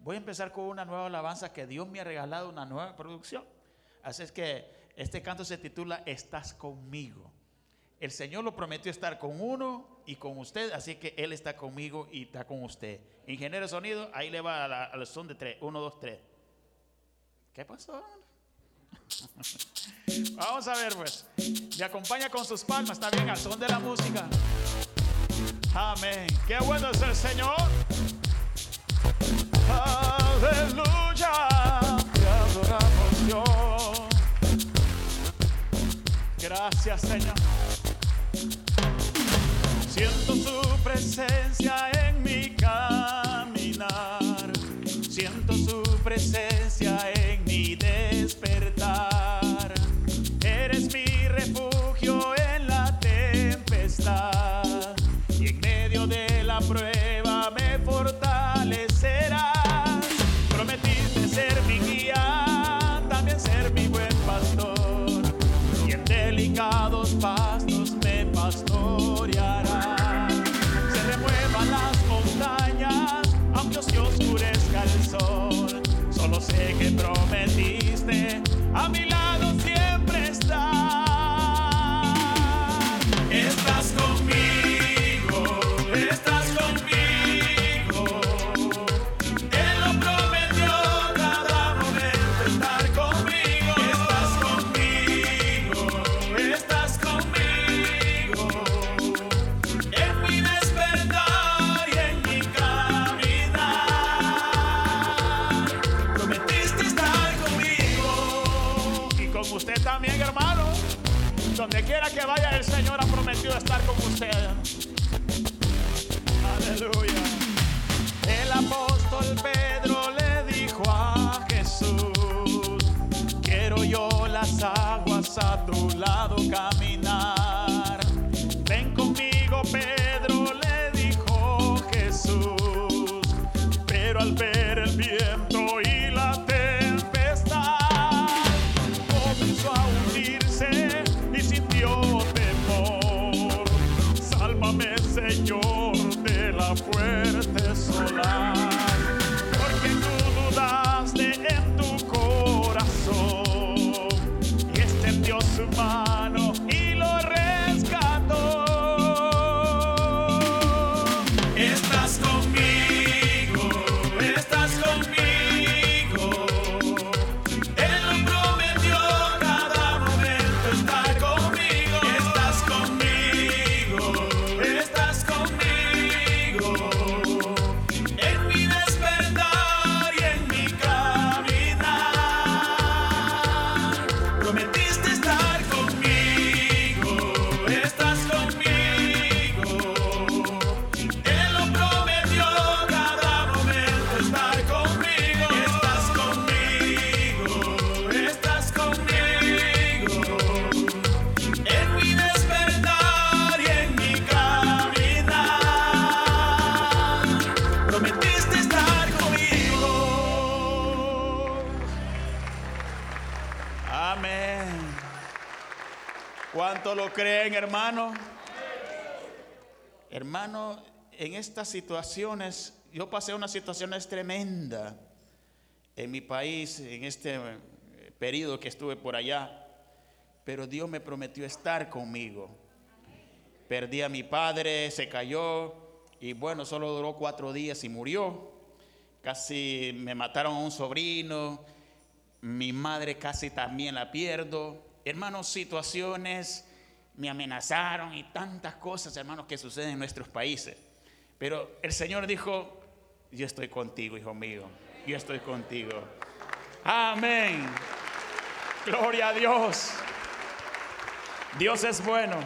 voy a empezar con una nueva alabanza que Dios me ha regalado, una nueva producción. Así es que este canto se titula Estás conmigo. El Señor lo prometió estar con uno y con usted, así que Él está conmigo y está con usted. Ingeniero de sonido, ahí le va al son de tres. Uno, dos, tres. ¿Qué pasó? Vamos a ver, pues. Me acompaña con sus palmas, está bien, al son de la música. Amén. Qué bueno es el Señor. Aleluya. Te adoramos Dios. Gracias, Señor. Siento su presencia en mi caminar. Siento su presencia en mi. Solo sé que prometiste a mi vaya, el Señor ha prometido estar con usted. Aleluya. El apóstol Pedro le dijo a Jesús, quiero yo las aguas a tu lado caminar. Ven conmigo, Pedro, ¿Cuánto lo creen, hermano? Hermano, en estas situaciones, yo pasé unas situaciones tremendas en mi país, en este eh, periodo que estuve por allá, pero Dios me prometió estar conmigo. Perdí a mi padre, se cayó y bueno, solo duró cuatro días y murió. Casi me mataron a un sobrino, mi madre casi también la pierdo. Hermanos, situaciones me amenazaron y tantas cosas, hermanos, que suceden en nuestros países. Pero el Señor dijo, yo estoy contigo, hijo mío, yo estoy contigo. Amén. Gloria a Dios. Dios es bueno.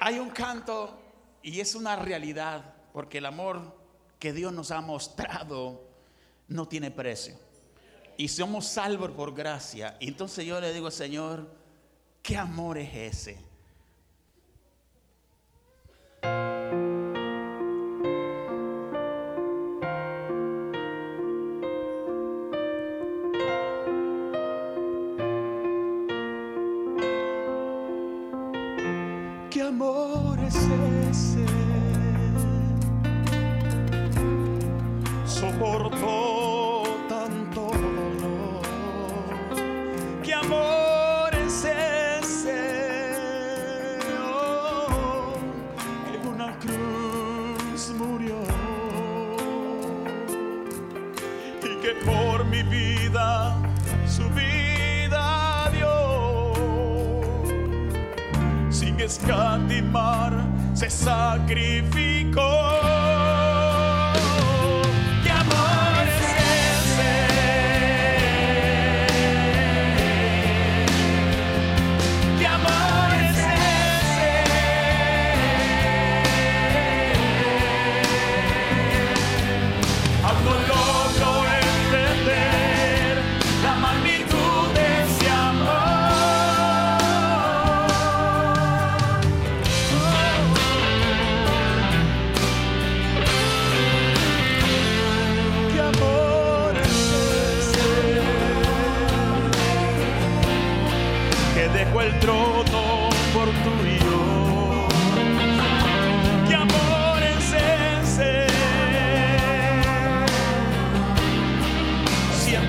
Hay un canto y es una realidad, porque el amor que Dios nos ha mostrado no tiene precio. Y somos salvos por gracia. Y entonces yo le digo, Señor, ¿qué amor es ese? Sacrificó.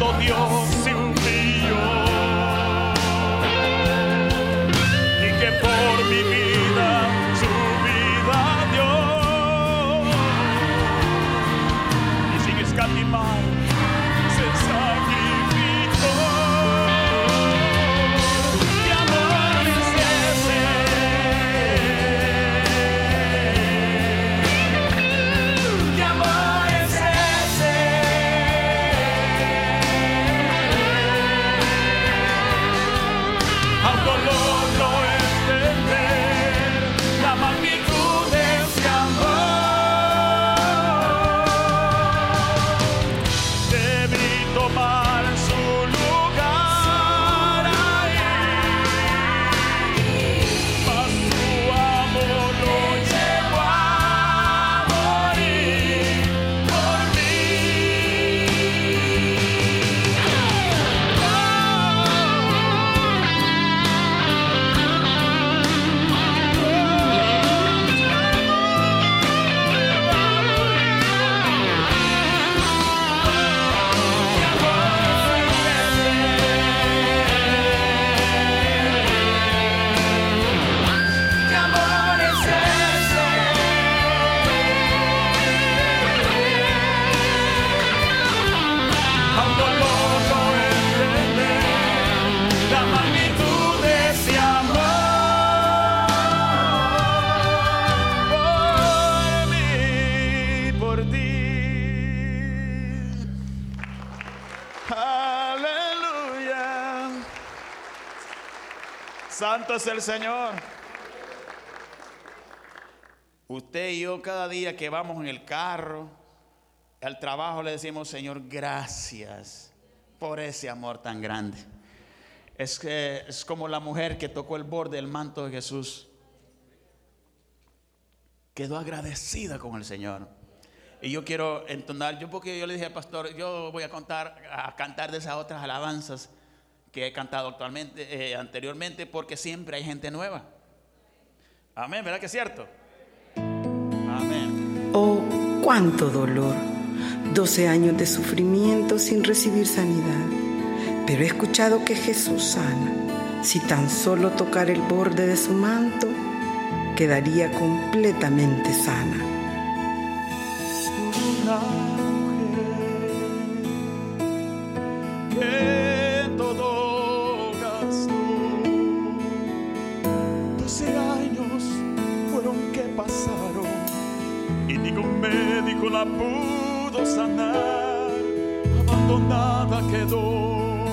Siendo Dios se humilló y que por mi vida Santo es el Señor. Usted y yo cada día que vamos en el carro, al trabajo le decimos, Señor, gracias por ese amor tan grande. Es que es como la mujer que tocó el borde del manto de Jesús. Quedó agradecida con el Señor. Y yo quiero entonar, yo porque yo le dije al pastor, yo voy a a cantar de esas otras alabanzas que he cantado actualmente, eh, anteriormente, porque siempre hay gente nueva. Amén, ¿verdad que es cierto? Amén. Oh, cuánto dolor. 12 años de sufrimiento sin recibir sanidad. Pero he escuchado que Jesús sana. Si tan solo tocar el borde de su manto, quedaría completamente sana. Pudo sanar. Abandonada quedó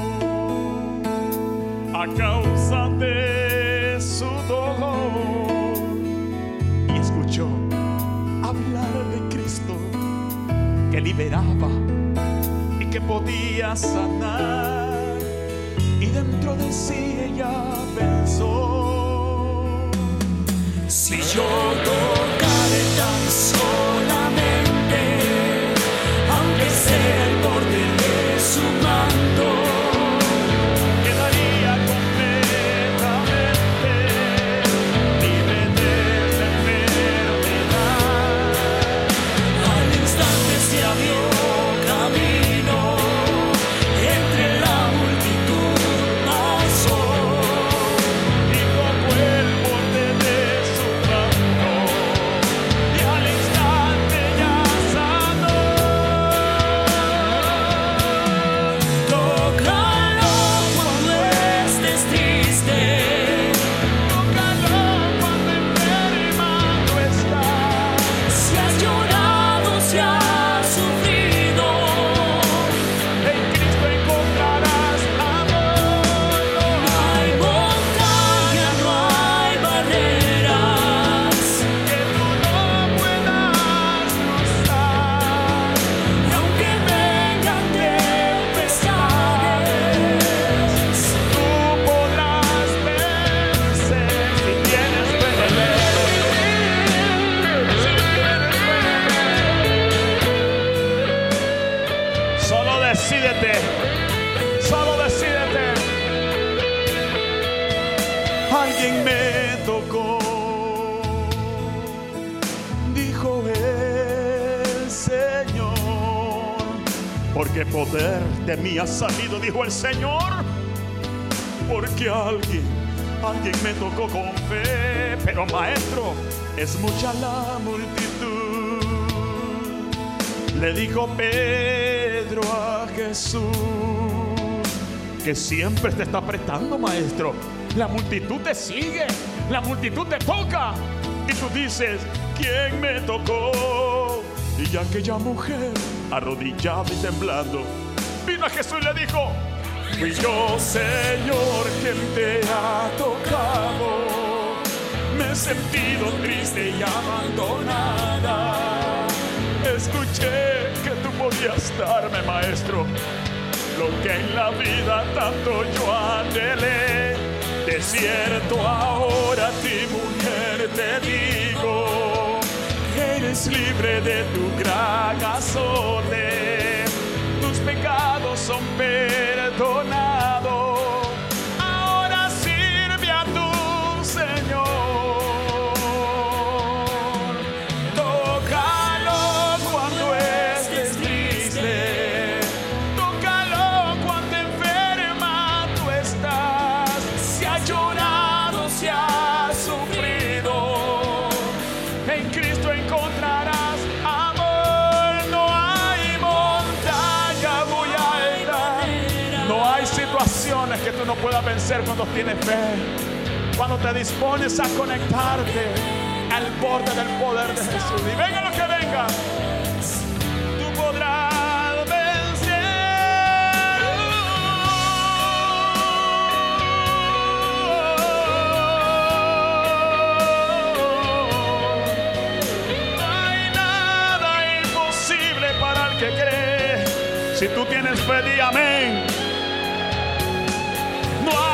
a causa de su dolor y escuchó hablar de Cristo que liberaba y que podía sanar. Y dentro de sí ella pensó: Si yo tocaré salido, dijo el Señor. Porque alguien, alguien me tocó con fe. Pero maestro, es mucha la multitud. Le dijo Pedro a Jesús que siempre te está apretando, maestro. La multitud te sigue, la multitud te toca. Y tú dices, ¿quién me tocó? Y aquella mujer, arrodillada y temblando, vino a Jesús y le dijo, fui yo, Señor, quien te ha tocado. Me he sentido triste y abandonada. Escuché que tú podías darme, maestro, lo que en la vida tanto yo anhelé. De cierto ahora ti mujer te digo, eres libre de tu gran azote, pecados son perdonados. Cuando tienes fe. Cuando te dispones a conectarte al borde del poder de Jesús. Y venga lo que venga. Tú podrás vencer. No hay nada imposible para el que cree. Si tú tienes fe, di amén. No hay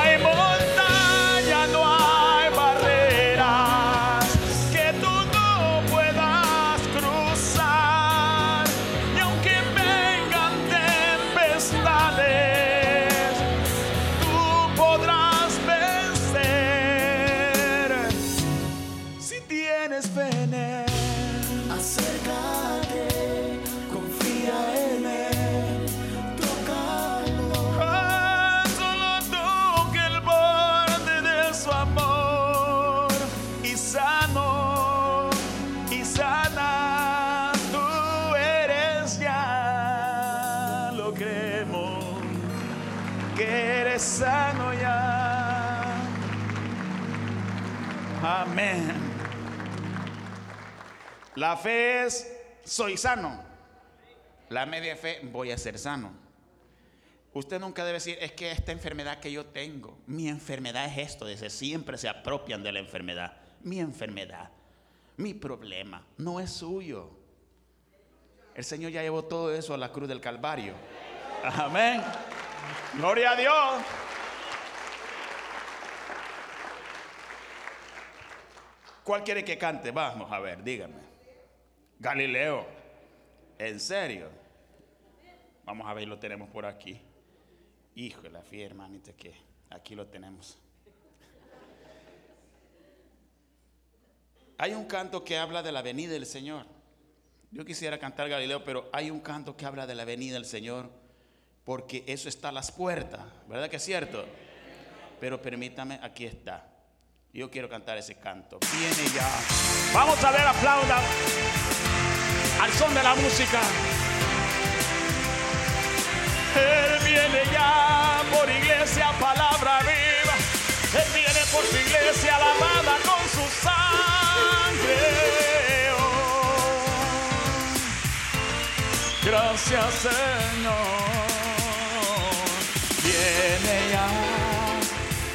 amén la fe es soy sano la media fe voy a ser sano Usted nunca debe decir, es que esta enfermedad que yo tengo, mi enfermedad es esto, dice, siempre se apropian de la enfermedad. Mi enfermedad, mi problema, no es suyo. El Señor ya llevó todo eso a la cruz del Calvario. Amén. Gloria a Dios. ¿Cuál quiere que cante? Vamos a ver, dígame. Galileo. ¿En serio? Vamos a ver, lo tenemos por aquí. Hijo de la fiel, hermanita, que aquí lo tenemos. Hay un canto que habla de la venida del Señor. Yo quisiera cantar Galileo, pero hay un canto que habla de la venida del Señor, porque eso está a las puertas, ¿verdad que es cierto? Pero permítame, aquí está. Yo quiero cantar ese canto. Viene ya. Vamos a ver, aplaudan al son de la música. Él viene ya por iglesia, palabra viva. Él viene por su iglesia, lavada con su sangre. Gracias, Señor. Viene ya,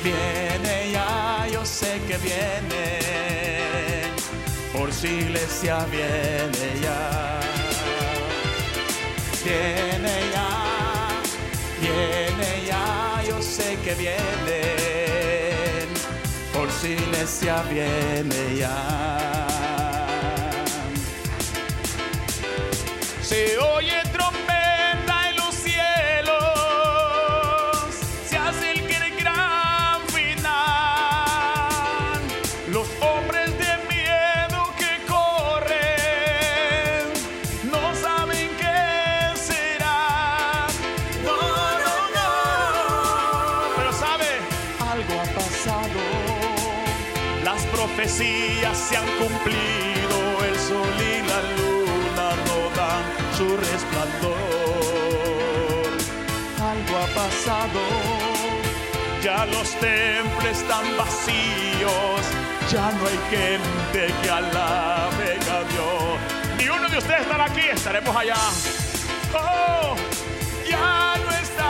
viene que viene. Por su iglesia viene ya. Viene ya, viene ya, yo sé que viene. Por su iglesia viene ya. Se oye profecías se han cumplido, el sol y la luna no dan su resplandor. Algo ha pasado, ya los templos están vacíos, ya no hay gente que alabe a Dios. Ni uno de ustedes estará aquí, estaremos allá. Oh, ya no está,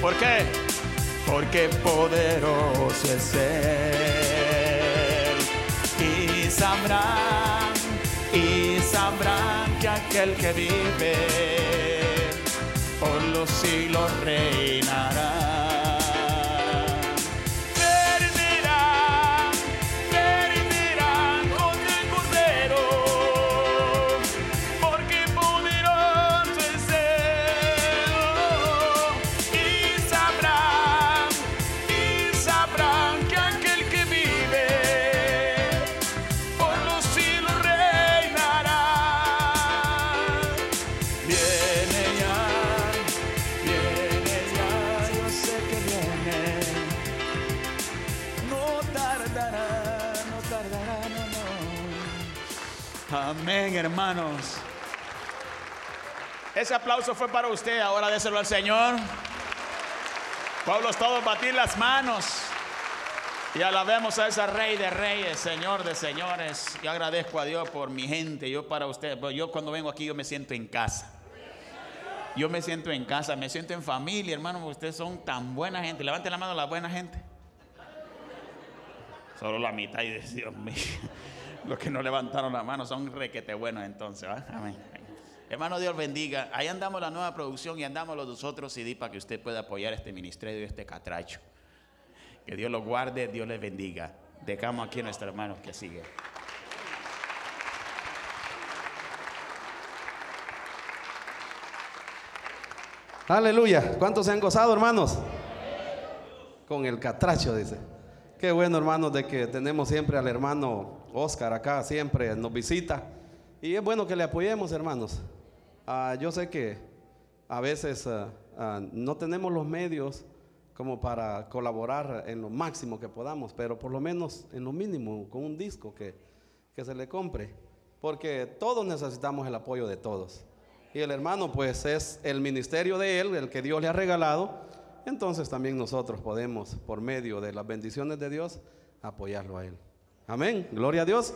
¿Por qué? Porque poderoso es él. Y sabrán, y sabrán que aquel que vive por los siglos reinará. Amén, hermanos. Ese aplauso fue para usted, ahora déselo al Señor. Pueblos todos batir las manos. Y alabemos a ese rey de reyes, señor de señores. Yo agradezco a Dios por mi gente. Yo para usted, pues yo cuando vengo aquí yo me siento en casa. Yo me siento en casa, me siento en familia, hermano. Ustedes son tan buena gente. Levanten la mano a la buena gente. Solo la mitad y Dios. Los que no levantaron la mano son requete buenos entonces. ¿va? Amén. Hermano, Dios bendiga. Ahí andamos la nueva producción y andamos los dos otros CD para que usted pueda apoyar este ministerio y este catracho. Que Dios lo guarde, Dios les bendiga. Dejamos aquí a nuestro hermano que sigue. Aleluya. ¿Cuántos se han gozado, hermanos? Con el catracho, dice. Qué bueno, hermanos, de que tenemos siempre al hermano Oscar acá, siempre nos visita. Y es bueno que le apoyemos, hermanos. Ah, yo sé que a veces ah, ah, no tenemos los medios como para colaborar en lo máximo que podamos, pero por lo menos en lo mínimo, con un disco que, que se le compre. Porque todos necesitamos el apoyo de todos. Y el hermano pues es el ministerio de él, el que Dios le ha regalado. Entonces también nosotros podemos, por medio de las bendiciones de Dios, apoyarlo a él. Amén. Gloria a Dios.